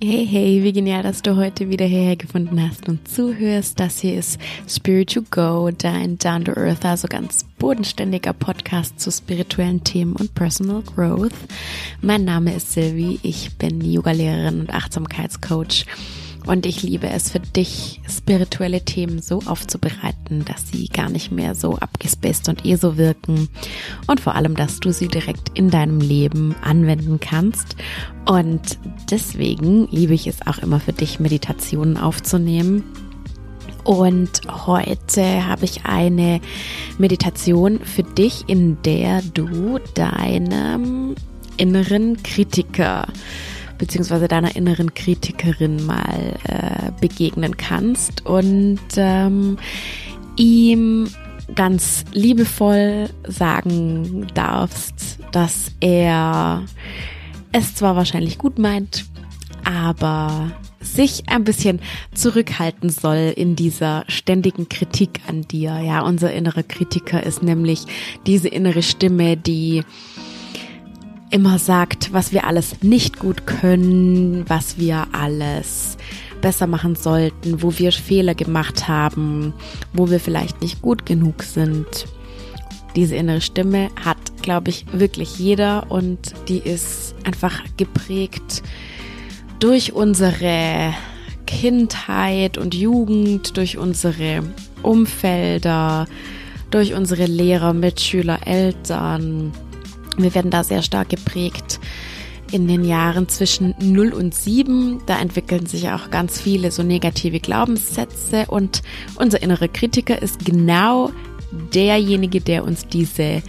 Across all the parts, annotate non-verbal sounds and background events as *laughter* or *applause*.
Hey, hey, wie genial, dass du heute wieder hierher gefunden hast und zuhörst. Das hier ist Spirit to Go, dein Down to Earth, also ganz bodenständiger Podcast zu spirituellen Themen und Personal Growth. Mein Name ist Sylvie, ich bin Yoga-Lehrerin und Achtsamkeitscoach und ich liebe es für dich, spirituelle Themen so aufzubereiten, dass sie gar nicht mehr so abgespaced und eh so wirken. Und vor allem, dass du sie direkt in deinem Leben anwenden kannst. Und deswegen liebe ich es auch immer für dich, Meditationen aufzunehmen. Und heute habe ich eine Meditation für dich, in der du deinem inneren Kritiker beziehungsweise deiner inneren Kritikerin mal äh, begegnen kannst und ähm, ihm ganz liebevoll sagen darfst, dass er es zwar wahrscheinlich gut meint, aber sich ein bisschen zurückhalten soll in dieser ständigen Kritik an dir. Ja, unser innerer Kritiker ist nämlich diese innere Stimme, die immer sagt, was wir alles nicht gut können, was wir alles besser machen sollten, wo wir Fehler gemacht haben, wo wir vielleicht nicht gut genug sind. Diese innere Stimme hat, glaube ich, wirklich jeder und die ist einfach geprägt durch unsere Kindheit und Jugend, durch unsere Umfelder, durch unsere Lehrer, Mitschüler, Eltern, wir werden da sehr stark geprägt in den Jahren zwischen 0 und 7. Da entwickeln sich auch ganz viele so negative Glaubenssätze und unser innerer Kritiker ist genau derjenige, der uns diese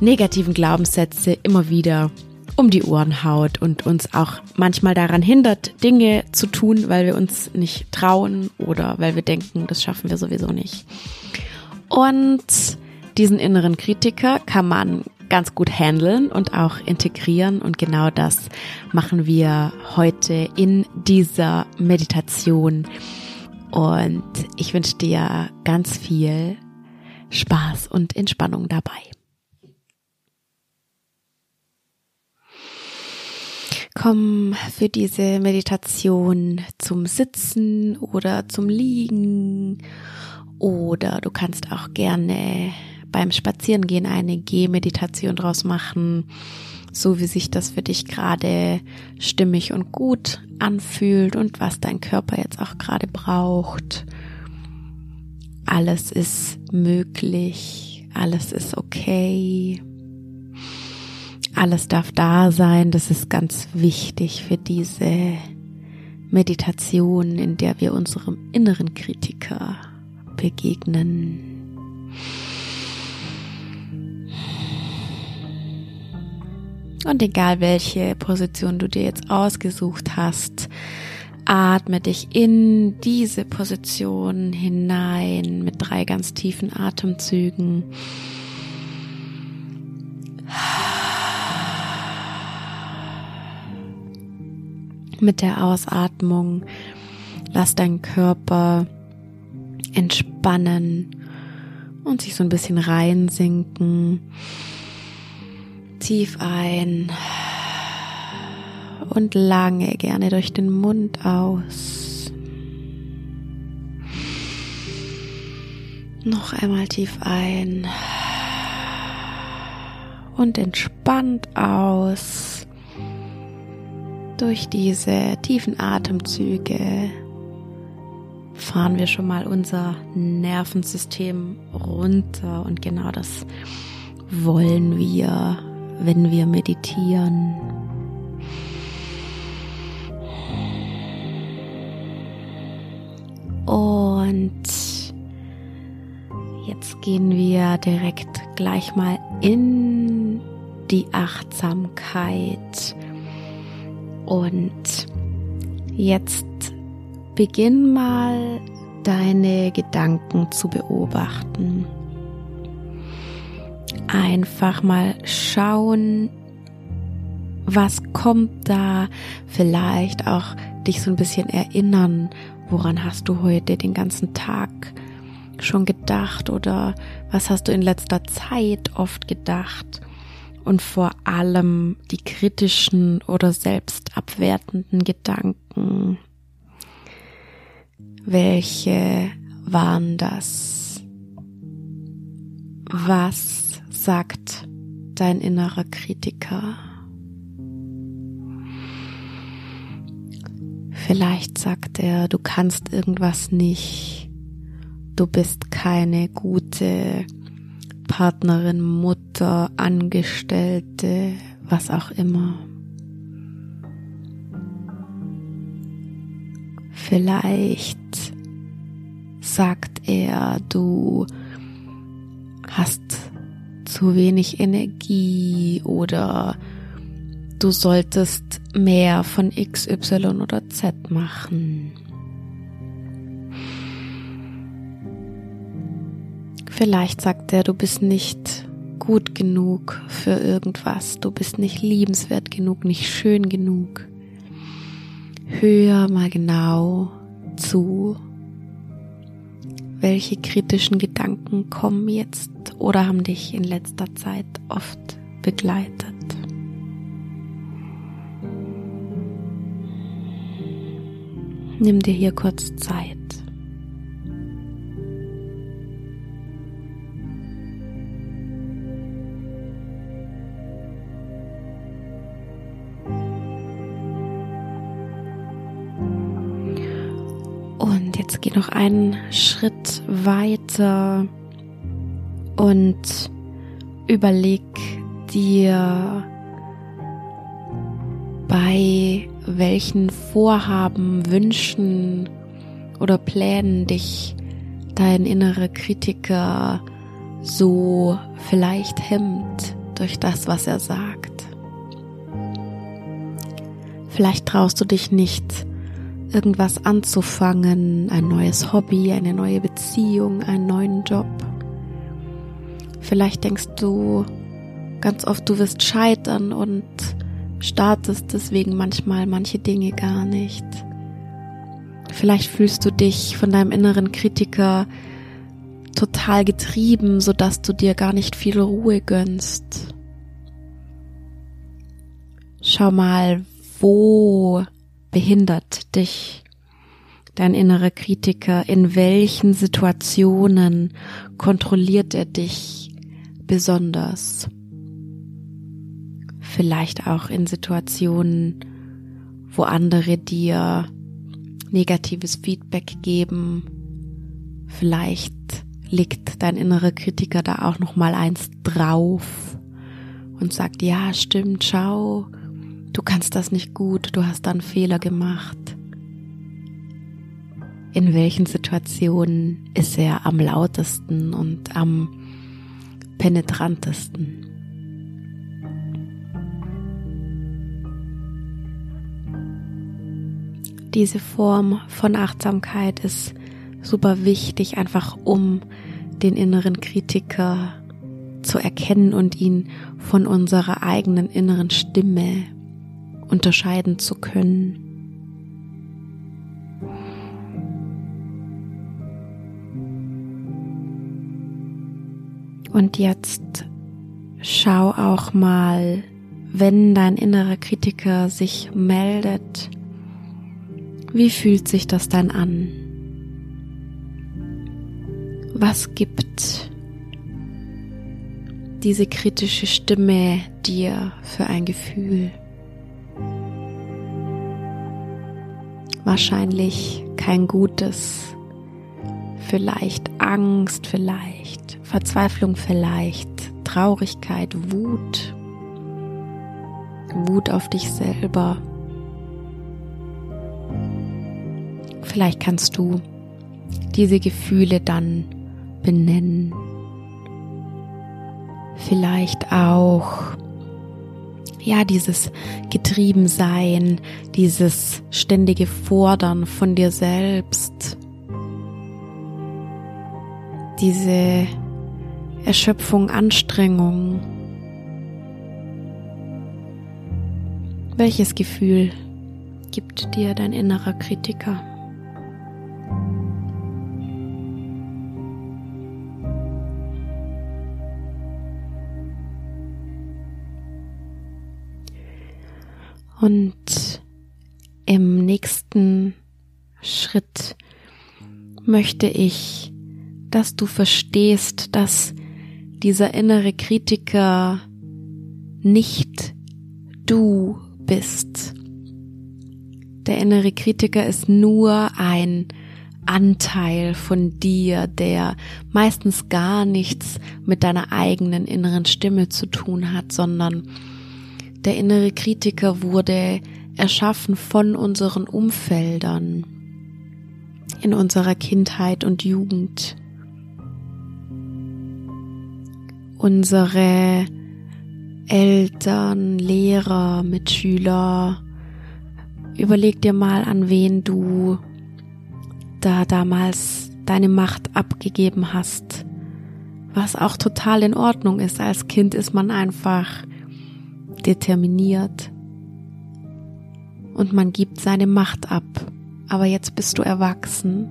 negativen Glaubenssätze immer wieder um die Ohren haut und uns auch manchmal daran hindert, Dinge zu tun, weil wir uns nicht trauen oder weil wir denken, das schaffen wir sowieso nicht. Und diesen inneren Kritiker kann man ganz gut handeln und auch integrieren. Und genau das machen wir heute in dieser Meditation. Und ich wünsche dir ganz viel Spaß und Entspannung dabei. Komm für diese Meditation zum Sitzen oder zum Liegen oder du kannst auch gerne beim Spazierengehen eine Gehmeditation draus machen, so wie sich das für dich gerade stimmig und gut anfühlt und was dein Körper jetzt auch gerade braucht. Alles ist möglich, alles ist okay. Alles darf da sein, das ist ganz wichtig für diese Meditation, in der wir unserem inneren Kritiker begegnen. Und egal welche Position du dir jetzt ausgesucht hast, atme dich in diese Position hinein mit drei ganz tiefen Atemzügen. Mit der Ausatmung lass deinen Körper entspannen und sich so ein bisschen reinsinken tief ein und lange gerne durch den Mund aus. Noch einmal tief ein und entspannt aus. Durch diese tiefen Atemzüge fahren wir schon mal unser Nervensystem runter und genau das wollen wir wenn wir meditieren. Und jetzt gehen wir direkt gleich mal in die Achtsamkeit. Und jetzt beginn mal deine Gedanken zu beobachten einfach mal schauen, was kommt da, vielleicht auch dich so ein bisschen erinnern, woran hast du heute den ganzen Tag schon gedacht oder was hast du in letzter Zeit oft gedacht und vor allem die kritischen oder selbstabwertenden Gedanken Gedanken? Welche waren das? Was sagt dein innerer Kritiker? Vielleicht sagt er, du kannst irgendwas nicht, du bist keine gute Partnerin, Mutter, Angestellte, was auch immer. Vielleicht sagt er, du hast zu wenig Energie oder du solltest mehr von X, Y oder Z machen. Vielleicht sagt er, du bist nicht gut genug für irgendwas, du bist nicht liebenswert genug, nicht schön genug. Hör mal genau zu, welche kritischen Gedanken kommen jetzt oder haben dich in letzter Zeit oft begleitet. Nimm dir hier kurz Zeit. Geh noch einen Schritt weiter und überleg dir bei welchen Vorhaben, Wünschen oder Plänen dich dein innerer Kritiker so vielleicht hemmt durch das, was er sagt. Vielleicht traust du dich nicht, irgendwas anzufangen, ein neues Hobby, eine neue Beziehung, einen neuen Job. Vielleicht denkst du ganz oft, du wirst scheitern und startest deswegen manchmal manche Dinge gar nicht. Vielleicht fühlst du dich von deinem inneren Kritiker total getrieben, sodass du dir gar nicht viel Ruhe gönnst. Schau mal, wo behindert dich dein innerer Kritiker? In welchen Situationen kontrolliert er dich besonders? vielleicht auch in Situationen, wo andere dir negatives Feedback geben. Vielleicht liegt dein innerer Kritiker da auch noch mal eins drauf und sagt, ja, stimmt, schau, du kannst das nicht gut, du hast da einen Fehler gemacht. In welchen Situationen ist er am lautesten und am penetrantesten? diese Form von Achtsamkeit ist super wichtig, einfach um den inneren Kritiker zu erkennen und ihn von unserer eigenen inneren Stimme unterscheiden zu können. Und jetzt schau auch mal, wenn dein innerer Kritiker sich meldet, wie fühlt sich das dann an? Was gibt diese kritische Stimme dir für ein Gefühl? Wahrscheinlich kein gutes, vielleicht Angst, vielleicht Verzweiflung, vielleicht Traurigkeit, Wut, Wut auf dich selber Vielleicht kannst du diese Gefühle dann benennen. Vielleicht auch, ja, dieses Getriebensein, dieses ständige Fordern von dir selbst, diese Erschöpfung, Anstrengung. Welches Gefühl gibt dir dein innerer Kritiker? Und im nächsten Schritt möchte ich, dass du verstehst, dass dieser innere Kritiker nicht du bist. Der innere Kritiker ist nur ein Anteil von dir, der meistens gar nichts mit deiner eigenen inneren Stimme zu tun hat, sondern der innere Kritiker wurde erschaffen von unseren Umfeldern in unserer Kindheit und Jugend. Unsere Eltern, Lehrer, Mitschüler, überleg dir mal, an wen du da damals deine Macht abgegeben hast, was auch total in Ordnung ist. Als Kind ist man einfach determiniert und man gibt seine Macht ab. Aber jetzt bist du erwachsen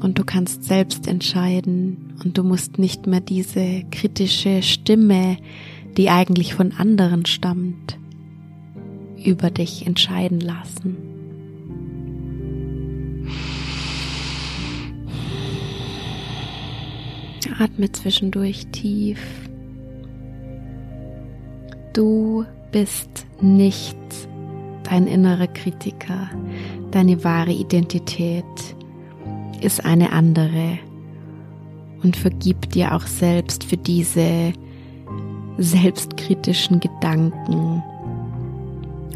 und du kannst selbst entscheiden und du musst nicht mehr diese kritische Stimme, die eigentlich von anderen stammt, über dich entscheiden lassen. Atme zwischendurch tief. Du bist nicht dein innerer Kritiker. Deine wahre Identität ist eine andere. Und vergib dir auch selbst für diese selbstkritischen Gedanken.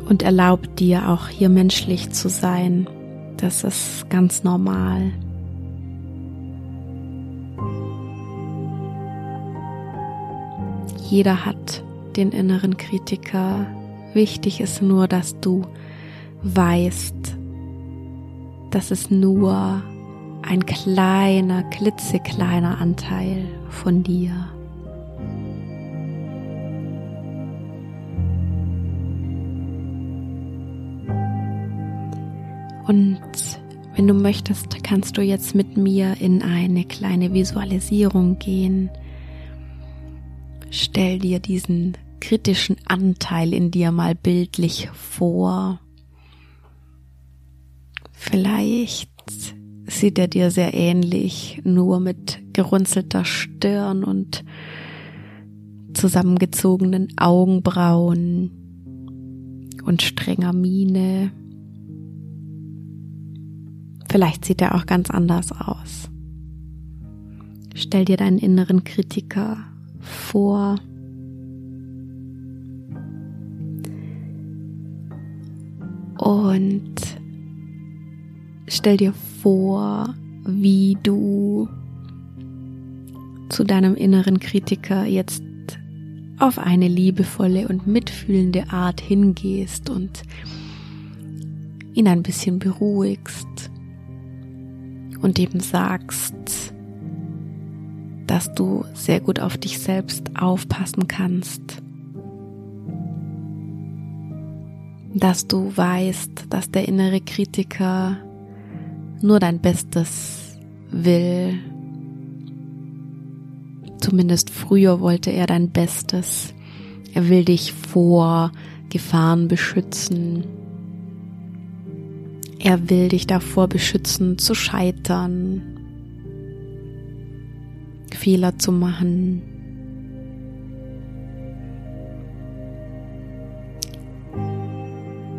Und erlaub dir auch hier menschlich zu sein. Das ist ganz normal. Jeder hat den inneren Kritiker. Wichtig ist nur, dass du weißt, dass es nur ein kleiner, klitzekleiner Anteil von dir. Und wenn du möchtest, kannst du jetzt mit mir in eine kleine Visualisierung gehen Stell dir diesen kritischen Anteil in dir mal bildlich vor. Vielleicht sieht er dir sehr ähnlich, nur mit gerunzelter Stirn und zusammengezogenen Augenbrauen und strenger Miene. Vielleicht sieht er auch ganz anders aus. Stell dir deinen inneren Kritiker vor. Und stell dir vor, wie du zu deinem inneren Kritiker jetzt auf eine liebevolle und mitfühlende Art hingehst und ihn ein bisschen beruhigst und ihm sagst, dass du sehr gut auf dich selbst aufpassen kannst. Dass du weißt, dass der innere Kritiker nur dein Bestes will. Zumindest früher wollte er dein Bestes. Er will dich vor Gefahren beschützen. Er will dich davor beschützen zu scheitern, Fehler zu machen.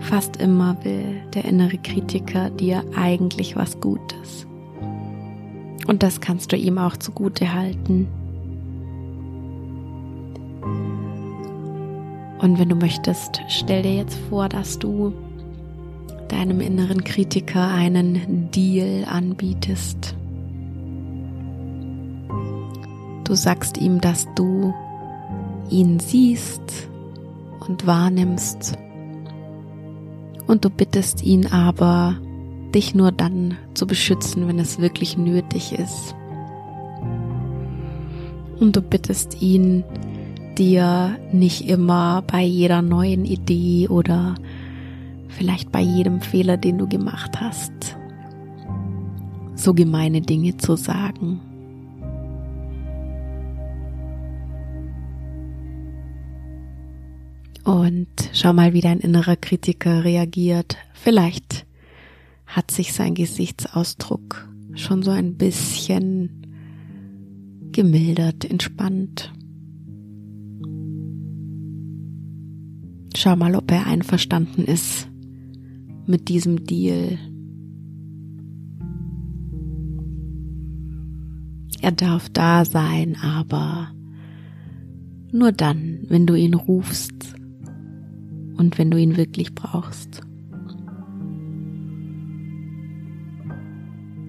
Fast immer will der innere Kritiker dir eigentlich was Gutes. Und das kannst du ihm auch zugute halten. Und wenn du möchtest, stell dir jetzt vor, dass du deinem inneren Kritiker einen Deal anbietest. Du sagst ihm, dass du ihn siehst und wahrnimmst. Und du bittest ihn aber, dich nur dann zu beschützen, wenn es wirklich nötig ist. Und du bittest ihn, dir nicht immer bei jeder neuen Idee oder vielleicht bei jedem Fehler, den du gemacht hast, so gemeine Dinge zu sagen. Und schau mal, wie dein innerer Kritiker reagiert. Vielleicht hat sich sein Gesichtsausdruck schon so ein bisschen gemildert, entspannt. Schau mal, ob er einverstanden ist mit diesem Deal. Er darf da sein, aber nur dann, wenn du ihn rufst und wenn du ihn wirklich brauchst.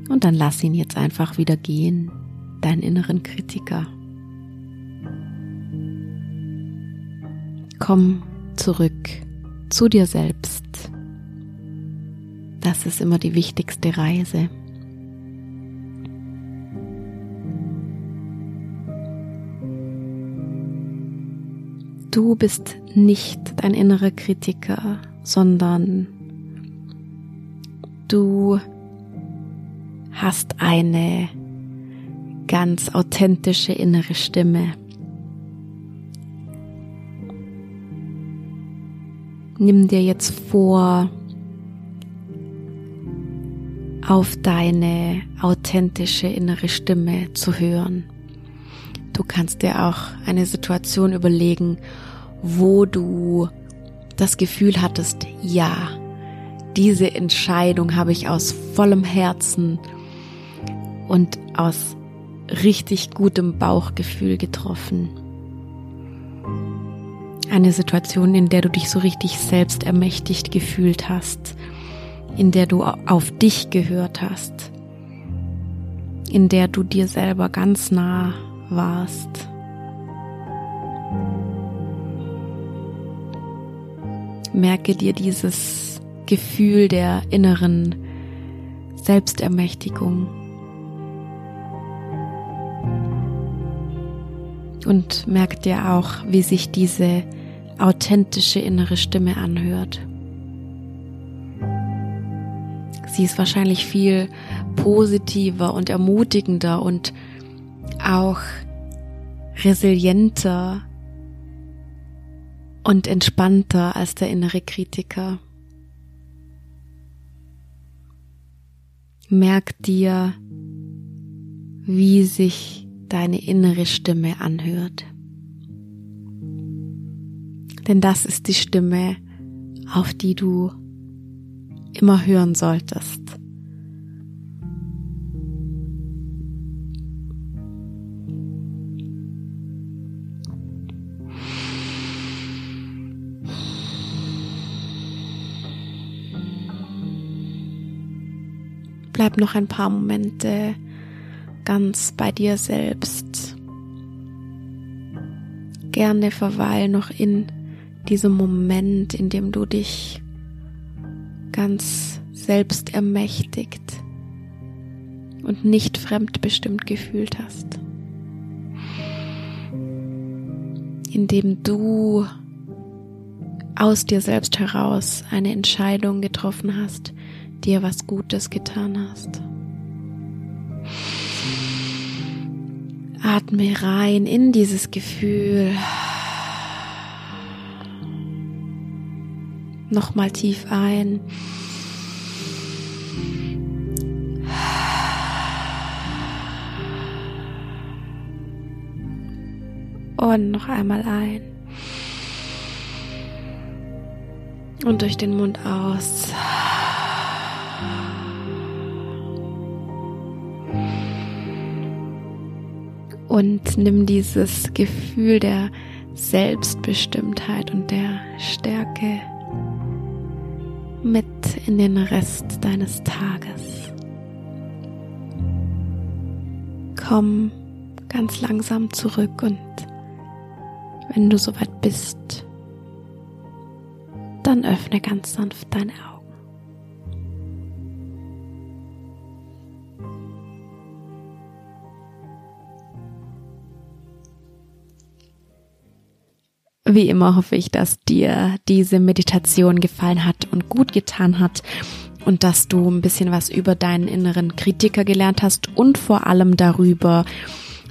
Und dann lass ihn jetzt einfach wieder gehen, deinen inneren Kritiker. Komm zurück zu dir selbst. Das ist immer die wichtigste Reise. Du bist nicht dein innerer Kritiker, sondern du hast eine ganz authentische innere Stimme. Nimm dir jetzt vor, auf deine authentische innere Stimme zu hören. Du kannst dir auch eine Situation überlegen, wo du das Gefühl hattest, ja, diese Entscheidung habe ich aus vollem Herzen und aus richtig gutem Bauchgefühl getroffen. Eine Situation, in der du dich so richtig selbst ermächtigt gefühlt hast, in der du auf dich gehört hast, in der du dir selber ganz nah warst. Merke dir dieses Gefühl der inneren Selbstermächtigung. Und merk dir auch, wie sich diese authentische innere Stimme anhört. Sie ist wahrscheinlich viel positiver und ermutigender und auch resilienter und entspannter als der innere Kritiker. Merk dir, wie sich deine innere Stimme anhört. Denn das ist die Stimme, auf die du immer hören solltest. Bleib noch ein paar Momente ganz bei dir selbst. Gerne verweil noch in diesem Moment, in dem du dich ganz selbst ermächtigt und nicht fremdbestimmt gefühlt hast. Indem du aus dir selbst heraus eine Entscheidung getroffen hast, dir was Gutes getan hast. Atme rein in dieses Gefühl. Nochmal tief ein. Und noch einmal ein. Und durch den Mund aus. Und nimm dieses Gefühl der Selbstbestimmtheit und der Stärke mit in den Rest deines Tages. Komm ganz langsam zurück und wenn du soweit bist, dann öffne ganz sanft deine Augen. Wie immer hoffe ich, dass dir diese Meditation gefallen hat und gut getan hat und dass du ein bisschen was über deinen inneren Kritiker gelernt hast und vor allem darüber,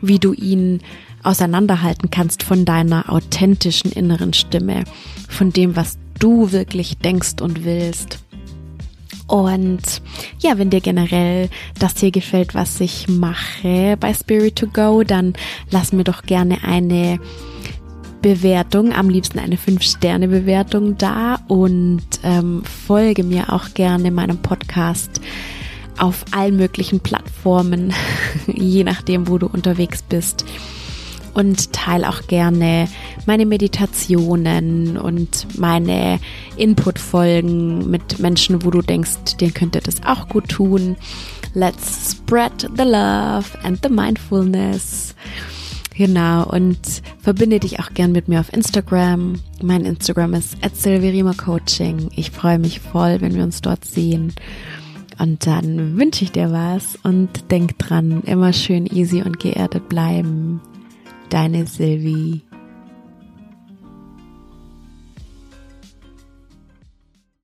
wie du ihn auseinanderhalten kannst von deiner authentischen inneren Stimme, von dem, was du wirklich denkst und willst. Und ja, wenn dir generell das hier gefällt, was ich mache bei Spirit to Go, dann lass mir doch gerne eine Bewertung, am liebsten eine 5-Sterne-Bewertung da und ähm, folge mir auch gerne meinem Podcast auf allen möglichen Plattformen, *laughs* je nachdem, wo du unterwegs bist und teile auch gerne meine Meditationen und meine Input-Folgen mit Menschen, wo du denkst, denen könnte das auch gut tun. Let's spread the love and the mindfulness. Genau, und verbinde dich auch gern mit mir auf Instagram. Mein Instagram ist Coaching. Ich freue mich voll, wenn wir uns dort sehen. Und dann wünsche ich dir was und denk dran, immer schön easy und geerdet bleiben. Deine Sylvie.